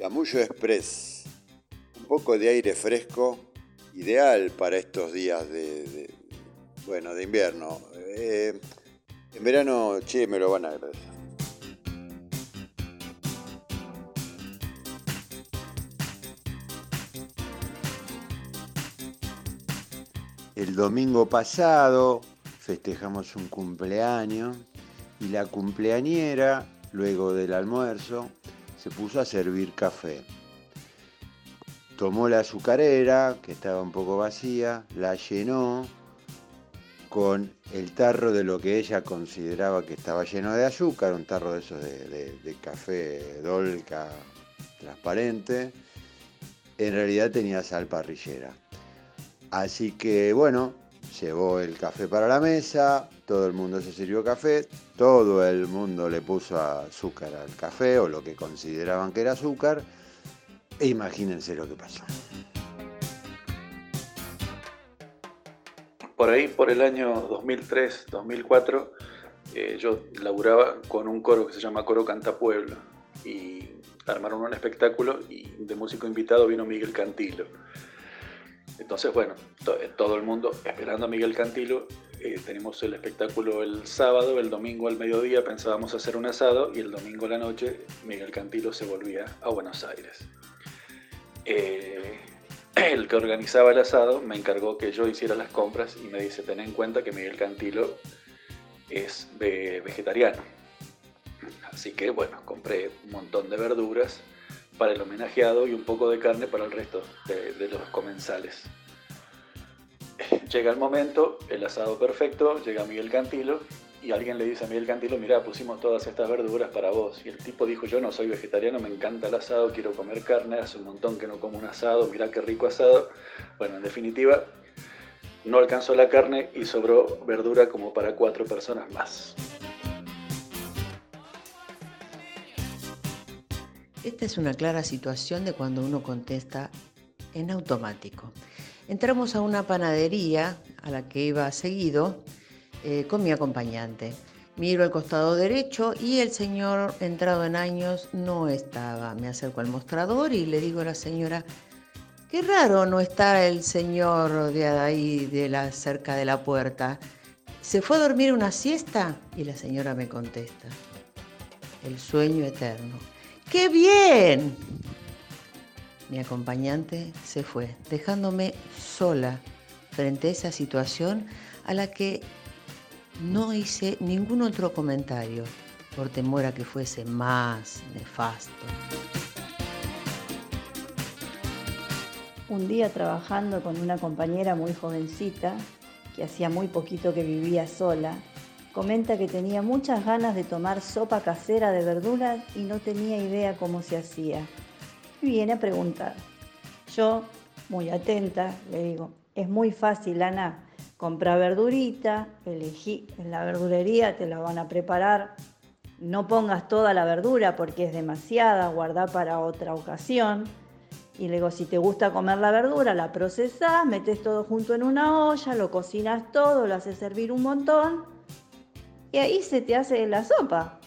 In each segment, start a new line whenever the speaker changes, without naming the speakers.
Chamullo Express, un poco de aire fresco, ideal para estos días de, bueno, de invierno. Eh, en verano, che, me lo van a agradecer. El domingo pasado festejamos un cumpleaños y la cumpleañera, luego del almuerzo, se puso a servir café. Tomó la azucarera, que estaba un poco vacía, la llenó con el tarro de lo que ella consideraba que estaba lleno de azúcar, un tarro de esos de, café dolca transparente. En realidad tenía sal parrillera. Así que bueno, llevó el café para la mesa, todo el mundo se sirvió café, todo el mundo le puso azúcar al café o lo que consideraban que era azúcar, e imagínense lo que pasó.
Por ahí, por el año 2003, 2004, eh, yo laburaba con un coro que se llama Coro Canta Pueblo y armaron un espectáculo y de músico invitado vino Miguel Cantilo. Entonces, bueno, todo el mundo esperando a Miguel Cantilo eh, tenemos el espectáculo el sábado, el domingo al mediodía pensábamos hacer un asado y el domingo a la noche Miguel Cantilo se volvía a Buenos Aires. Eh, el que organizaba el asado me encargó que yo hiciera las compras y me dice, ten en cuenta que Miguel Cantilo es vegetariano. Así que bueno, compré un montón de verduras para el homenajeado y un poco de carne para el resto de los comensales. Llega el momento, el asado perfecto, llega Miguel Cantilo y alguien le dice a Miguel Cantilo, mira, pusimos todas estas verduras para vos. Y el tipo dijo, yo no soy vegetariano, me encanta el asado, quiero comer carne, hace un montón que no como un asado, mira qué rico asado. Bueno, en definitiva, no alcanzó la carne y sobró verdura como para cuatro personas más.
Esta es una clara situación de cuando uno contesta en automático. Entramos a una panadería a la que iba seguido eh, con mi acompañante. Miro al costado derecho y el señor entrado en años no estaba. Me acerco al mostrador y le digo a la señora, qué raro no está el señor de ahí, de la, cerca de la puerta. ¿Se fue a dormir una siesta? Y la señora me contesta, el sueño eterno. ¡Qué bien! Mi acompañante se fue, dejándome sola frente a esa situación a la que no hice ningún otro comentario por temor a que fuese más nefasto.
Un día trabajando con una compañera muy jovencita, que hacía muy poquito que vivía sola, comenta que tenía muchas ganas de tomar sopa casera de verduras y no tenía idea cómo se hacía viene a preguntar. Yo, muy atenta, le digo, es muy fácil, Ana, compra verdurita, elegí en la verdulería, te la van a preparar. No pongas toda la verdura porque es demasiada, guarda para otra ocasión. Y le digo, si te gusta comer la verdura, la procesás, metes todo junto en una olla, lo cocinas todo, lo haces servir un montón y ahí se te hace la sopa.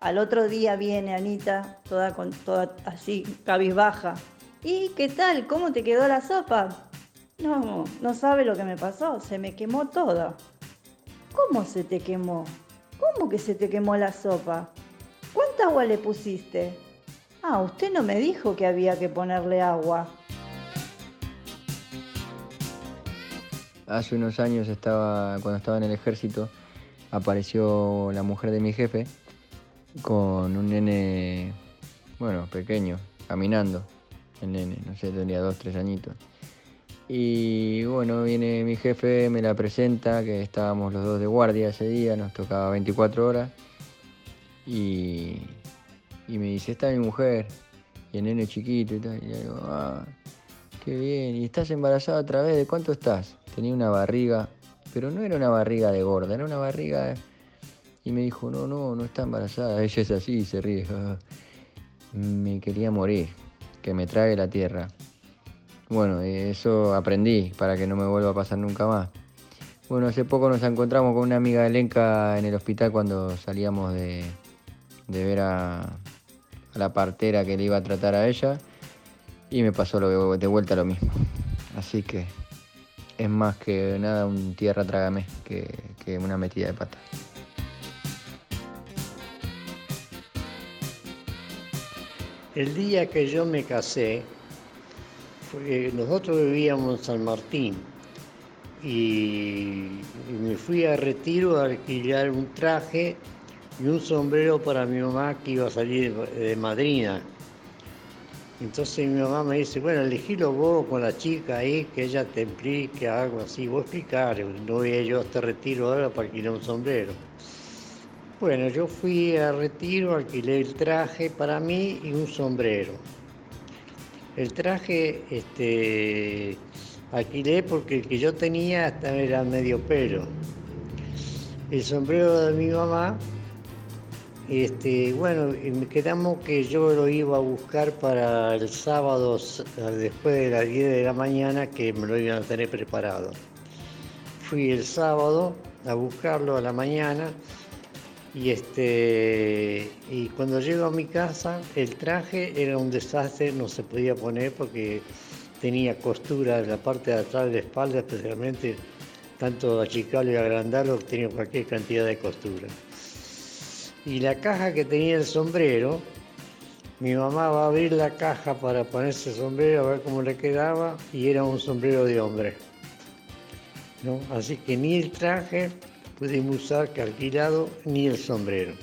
Al otro día viene Anita, toda, con, toda así, cabizbaja. ¿Y qué tal? ¿Cómo te quedó la sopa? No, no sabe lo que me pasó, se me quemó toda. ¿Cómo se te quemó? ¿Cómo que se te quemó la sopa? ¿Cuánta agua le pusiste? Ah, usted no me dijo que había que ponerle agua.
Hace unos años estaba, cuando estaba en el ejército, apareció la mujer de mi jefe con un nene, bueno, pequeño, caminando. El nene, no sé, tenía dos, tres añitos. Y bueno, viene mi jefe, me la presenta, que estábamos los dos de guardia ese día, nos tocaba 24 horas. Y, y me dice, está mi mujer, y el nene chiquito y tal. Y digo, ah, qué bien, ¿y estás embarazada otra vez? ¿De cuánto estás? Tenía una barriga, pero no era una barriga de gorda, era una barriga y me dijo, no, no, no está embarazada. Ella es así se ríe. me quería morir, que me trague la tierra. Bueno, eso aprendí para que no me vuelva a pasar nunca más. Bueno, hace poco nos encontramos con una amiga de en el hospital cuando salíamos de, ver a, la partera que le iba a tratar a ella y me pasó de vuelta lo mismo. Así que es más que nada un tierra trágame que, que una metida de pata.
El día que yo me casé, nosotros vivíamos en San Martín y, me fui a retiro a alquilar un traje y un sombrero para mi mamá que iba a salir de madrina. Entonces mi mamá me dice, bueno, elegílo vos con la chica ahí, que ella te explique algo así, vos explicar, no voy yo a este retiro ahora para alquilar un sombrero. Bueno, yo fui a retiro, alquilé el traje para mí y un sombrero. El traje este, alquilé porque el que yo tenía era medio pelo. El sombrero de mi mamá este, bueno, quedamos que yo lo iba a buscar para el sábado después de las 10 de la mañana que me lo iban a tener preparado. Fui el sábado a buscarlo a la mañana y este y cuando llego a mi casa el traje era un desastre, no se podía poner porque tenía costura en la parte de atrás de la espalda, especialmente tanto achicarlo y agrandarlo tenía cualquier cantidad de costura y la caja que tenía el sombrero, mi mamá va a abrir la caja para ponerse el sombrero a ver cómo le quedaba y era un sombrero de hombre. ¿no? Así que ni el traje pudimos usar que alquilado ni el sombrero.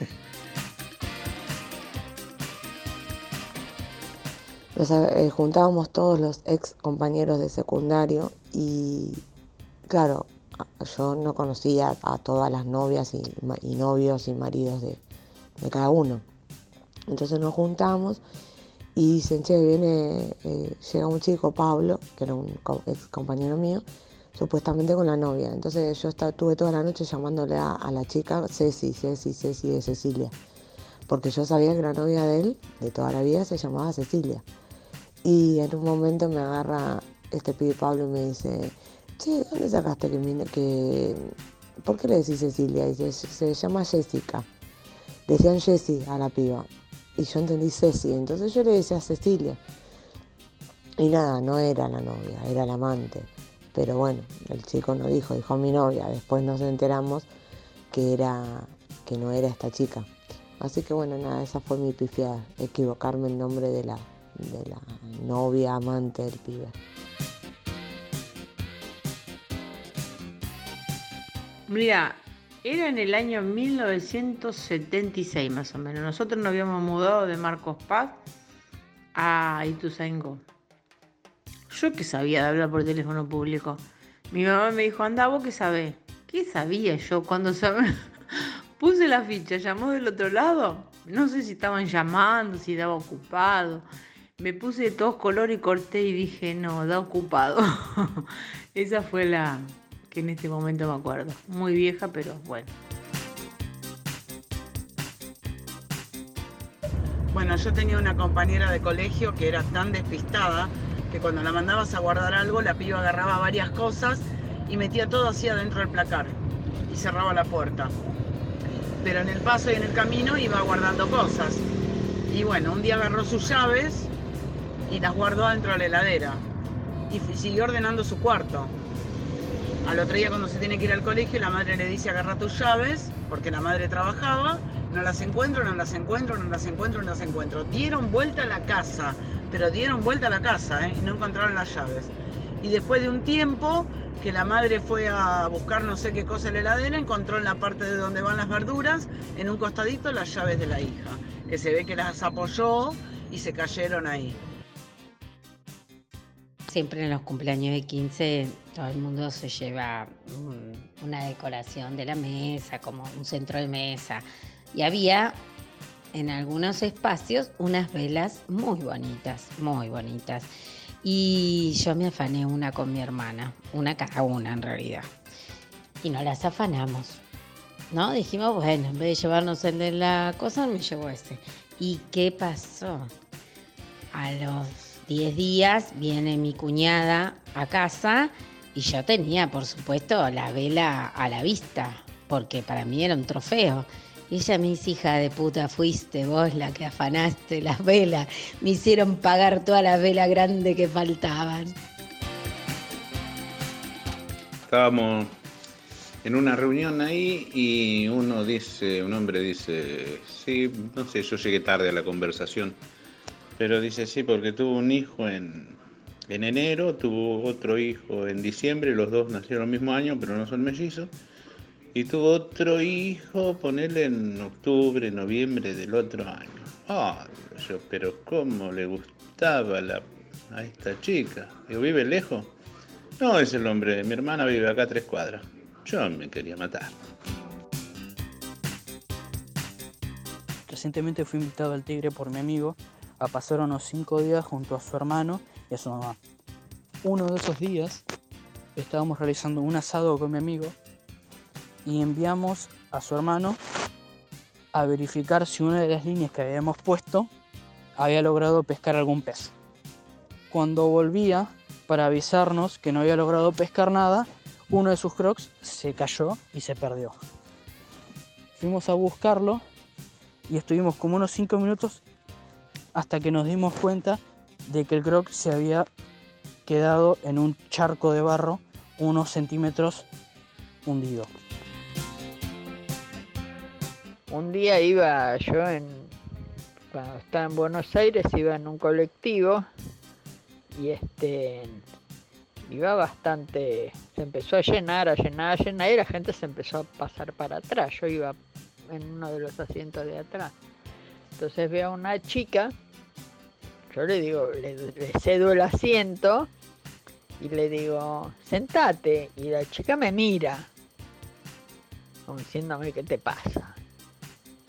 Nos eh, juntábamos todos los ex compañeros de secundario y claro, yo no conocía a todas las novias y, novios y maridos de, cada uno. Entonces nos juntamos y dicen, che, viene, eh, llega un chico, Pablo, que era un ex compañero mío, supuestamente con la novia. Entonces yo estuve toda la noche llamándole a, la chica Ceci, Ceci, Ceci de Cecilia. Porque yo sabía que la novia de él, de toda la vida, se llamaba Cecilia. Y en un momento me agarra este pibe Pablo y me dice, che, ¿dónde sacaste que, que... ¿Por le decís Cecilia? Dice, se llama Jessica. Decían Jessie a la piba. Y yo entendí Ceci. Entonces yo le decía Cecilia. Y nada, no era la novia, era la amante. Pero bueno, el chico no dijo, dijo mi novia. Después nos enteramos que era que no era esta chica. Así que bueno, nada, esa fue mi pifiada, equivocarme el nombre de la, de la novia amante del pibe.
Mira, era en el año 1976 más o menos. Nosotros nos habíamos mudado de Marcos Paz a Ituzaingó. Yo que sabía de hablar por teléfono público. Mi mamá me dijo, anda, vos qué sabés. ¿Qué sabía yo cuando sabía? Puse la ficha, llamó del otro lado. No sé si estaban llamando, si estaba ocupado. Me puse de todos colores y corté y dije, no, da ocupado. Esa fue la, en este momento me acuerdo. Muy vieja, pero bueno.
Bueno, yo tenía una compañera de colegio que era tan despistada que cuando la mandabas a guardar algo, la piba agarraba varias cosas y metía todo así adentro del placar y cerraba la puerta. Pero en el paso y en el camino iba guardando cosas. Y bueno, un día agarró sus llaves y las guardó dentro de la heladera y siguió ordenando su cuarto. Al otro día cuando se tiene que ir al colegio, la madre le dice agarra tus llaves, porque la madre trabajaba, no las encuentro, no las encuentro, no las encuentro, no las encuentro. Dieron vuelta a la casa, pero dieron vuelta a la casa ¿eh? y no encontraron las llaves. Y después de un tiempo que la madre fue a buscar no sé qué cosa en la heladera, encontró en la parte de donde van las verduras, en un costadito, las llaves de la hija, que se ve que las apoyó y se cayeron ahí
siempre en los cumpleaños de 15 todo el mundo se lleva una decoración de la mesa, como un centro de mesa. Y había en algunos espacios unas velas muy bonitas, muy bonitas. Y yo me afané una con mi hermana, una cada una en realidad. Y no las afanamos. ¿No? Dijimos, bueno, en vez de llevarnos el de la cosa, me llevo ese. ¿Y qué pasó? A los 10 días viene mi cuñada a casa y yo tenía, por supuesto, la vela a la vista, porque para mí era un trofeo. Ella me dice, hija de puta, fuiste vos la que afanaste las velas. Me hicieron pagar todas las velas grandes que faltaban.
Estábamos en una reunión ahí y uno dice, un hombre dice, sí, no sé, yo llegué tarde a la conversación, pero dice, sí, porque tuvo un hijo en enero, tuvo otro hijo en diciembre, los dos nacieron el mismo año, pero no son mellizos. Y tuvo otro hijo, ponerle en octubre, noviembre del otro año. Ah, yo, pero ¿cómo le gustaba la, a esta chica? Digo, ¿vive lejos? No, es el hombre, mi hermana vive acá tres cuadras. Yo me quería matar.
Recientemente fui invitado al Tigre por mi amigo a pasar unos cinco días junto a su hermano y a su mamá. Uno de esos días estábamos realizando un asado con mi amigo y enviamos a su hermano a verificar si una de las líneas que habíamos puesto había logrado pescar algún pez. Cuando volvía para avisarnos que no había logrado pescar nada, uno de sus crocs se cayó y se perdió. Fuimos a buscarlo y estuvimos como unos 5 minutos hasta que nos dimos cuenta de que el croc se había quedado en un charco de barro unos centímetros hundido.
Un día iba yo en, cuando estaba en Buenos Aires, iba en un colectivo y este iba bastante, se empezó a llenar, a llenar, a llenar y la gente se empezó a pasar para atrás. Yo iba en uno de los asientos de atrás. Entonces veo a una chica, yo le digo, le, cedo el asiento y le digo, sentate. Y la chica me mira, como diciéndome, ¿qué te pasa?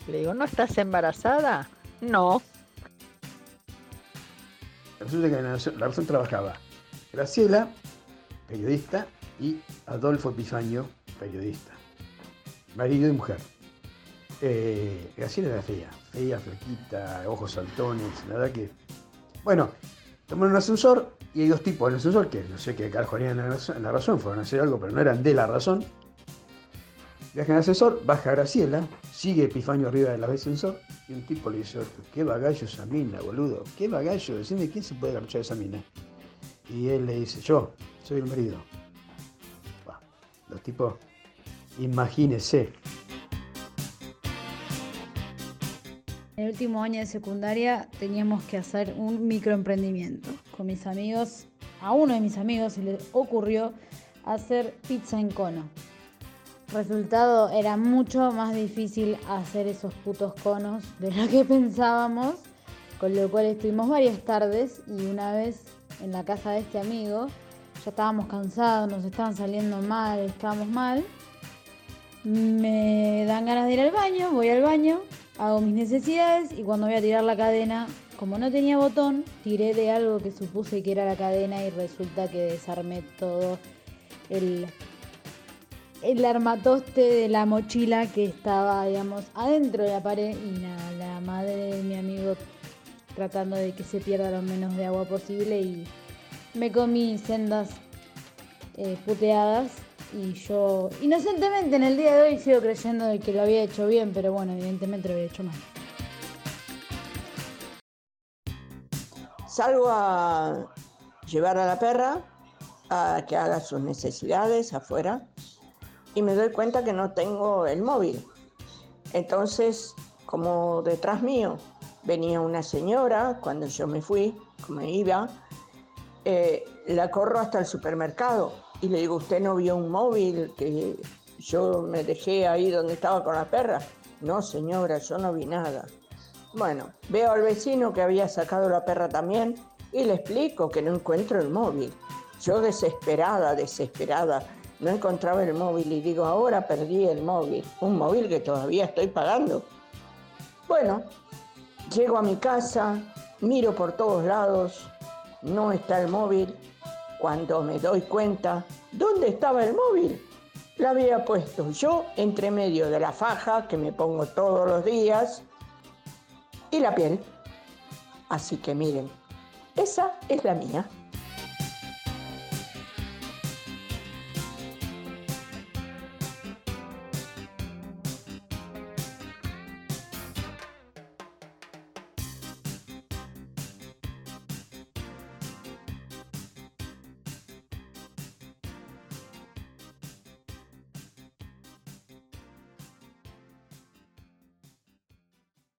Le digo, ¿no estás embarazada? No.
La Nación trabajaba Graciela, periodista, y Adolfo Epifanio, periodista. Marido y mujer. Eh, Graciela era fea, fea, flaquita, ojos saltones, nada que. Bueno, tomaron un ascensor y hay dos tipos en el ascensor que no sé qué carajo razón, en la razón, fueron a hacer algo, pero no eran de la razón. Viaja en ascensor, baja Graciela, sigue Epifanio arriba del ascensor y un tipo le dice qué bagallo esa mina, boludo, qué bagallo, decime quién se puede garchar esa mina. Y él le dice, yo, soy el marido. Los tipos, imagínese.
En el último año de secundaria teníamos que hacer un microemprendimiento. Con mis amigos, a uno de mis amigos se le ocurrió hacer pizza en cono. Resultado era mucho más difícil hacer esos putos conos de lo que pensábamos, con lo cual estuvimos varias tardes y una vez en la casa de este amigo ya estábamos cansados, nos estaban saliendo mal, estábamos mal. Me dan ganas de ir al baño, voy al baño, hago mis necesidades y cuando voy a tirar la cadena, como no tenía botón, tiré de algo que supuse que era la cadena y resulta que desarmé todo el, el armatoste de la mochila que estaba, digamos, adentro de la pared y la madre de mi amigo tratando de que se pierda lo menos de agua posible y me comí sendas eh, puteadas y yo inocentemente en el día de hoy sigo creyendo de que lo había hecho bien, pero bueno, evidentemente lo había hecho mal.
Salgo a llevar a la perra a que haga sus necesidades afuera y me doy cuenta que no tengo el móvil. Entonces, como detrás mío venía una señora, cuando yo me fui, como iba, eh, la corro hasta el supermercado y le digo, ¿usted no vio un móvil que yo me dejé ahí donde estaba con la perra? No, señora, yo no vi nada. Bueno, veo al vecino que había sacado la perra también y le explico que no encuentro el móvil. Yo desesperada, desesperada, no encontraba el móvil y digo, ahora perdí el móvil, un móvil que todavía estoy pagando. Bueno, llego a mi casa, miro por todos lados, no está el móvil. Cuando me doy cuenta, ¿dónde estaba el móvil? La había puesto yo entre medio de la faja que me pongo todos los días y la piel. Así que miren, esa es la mía.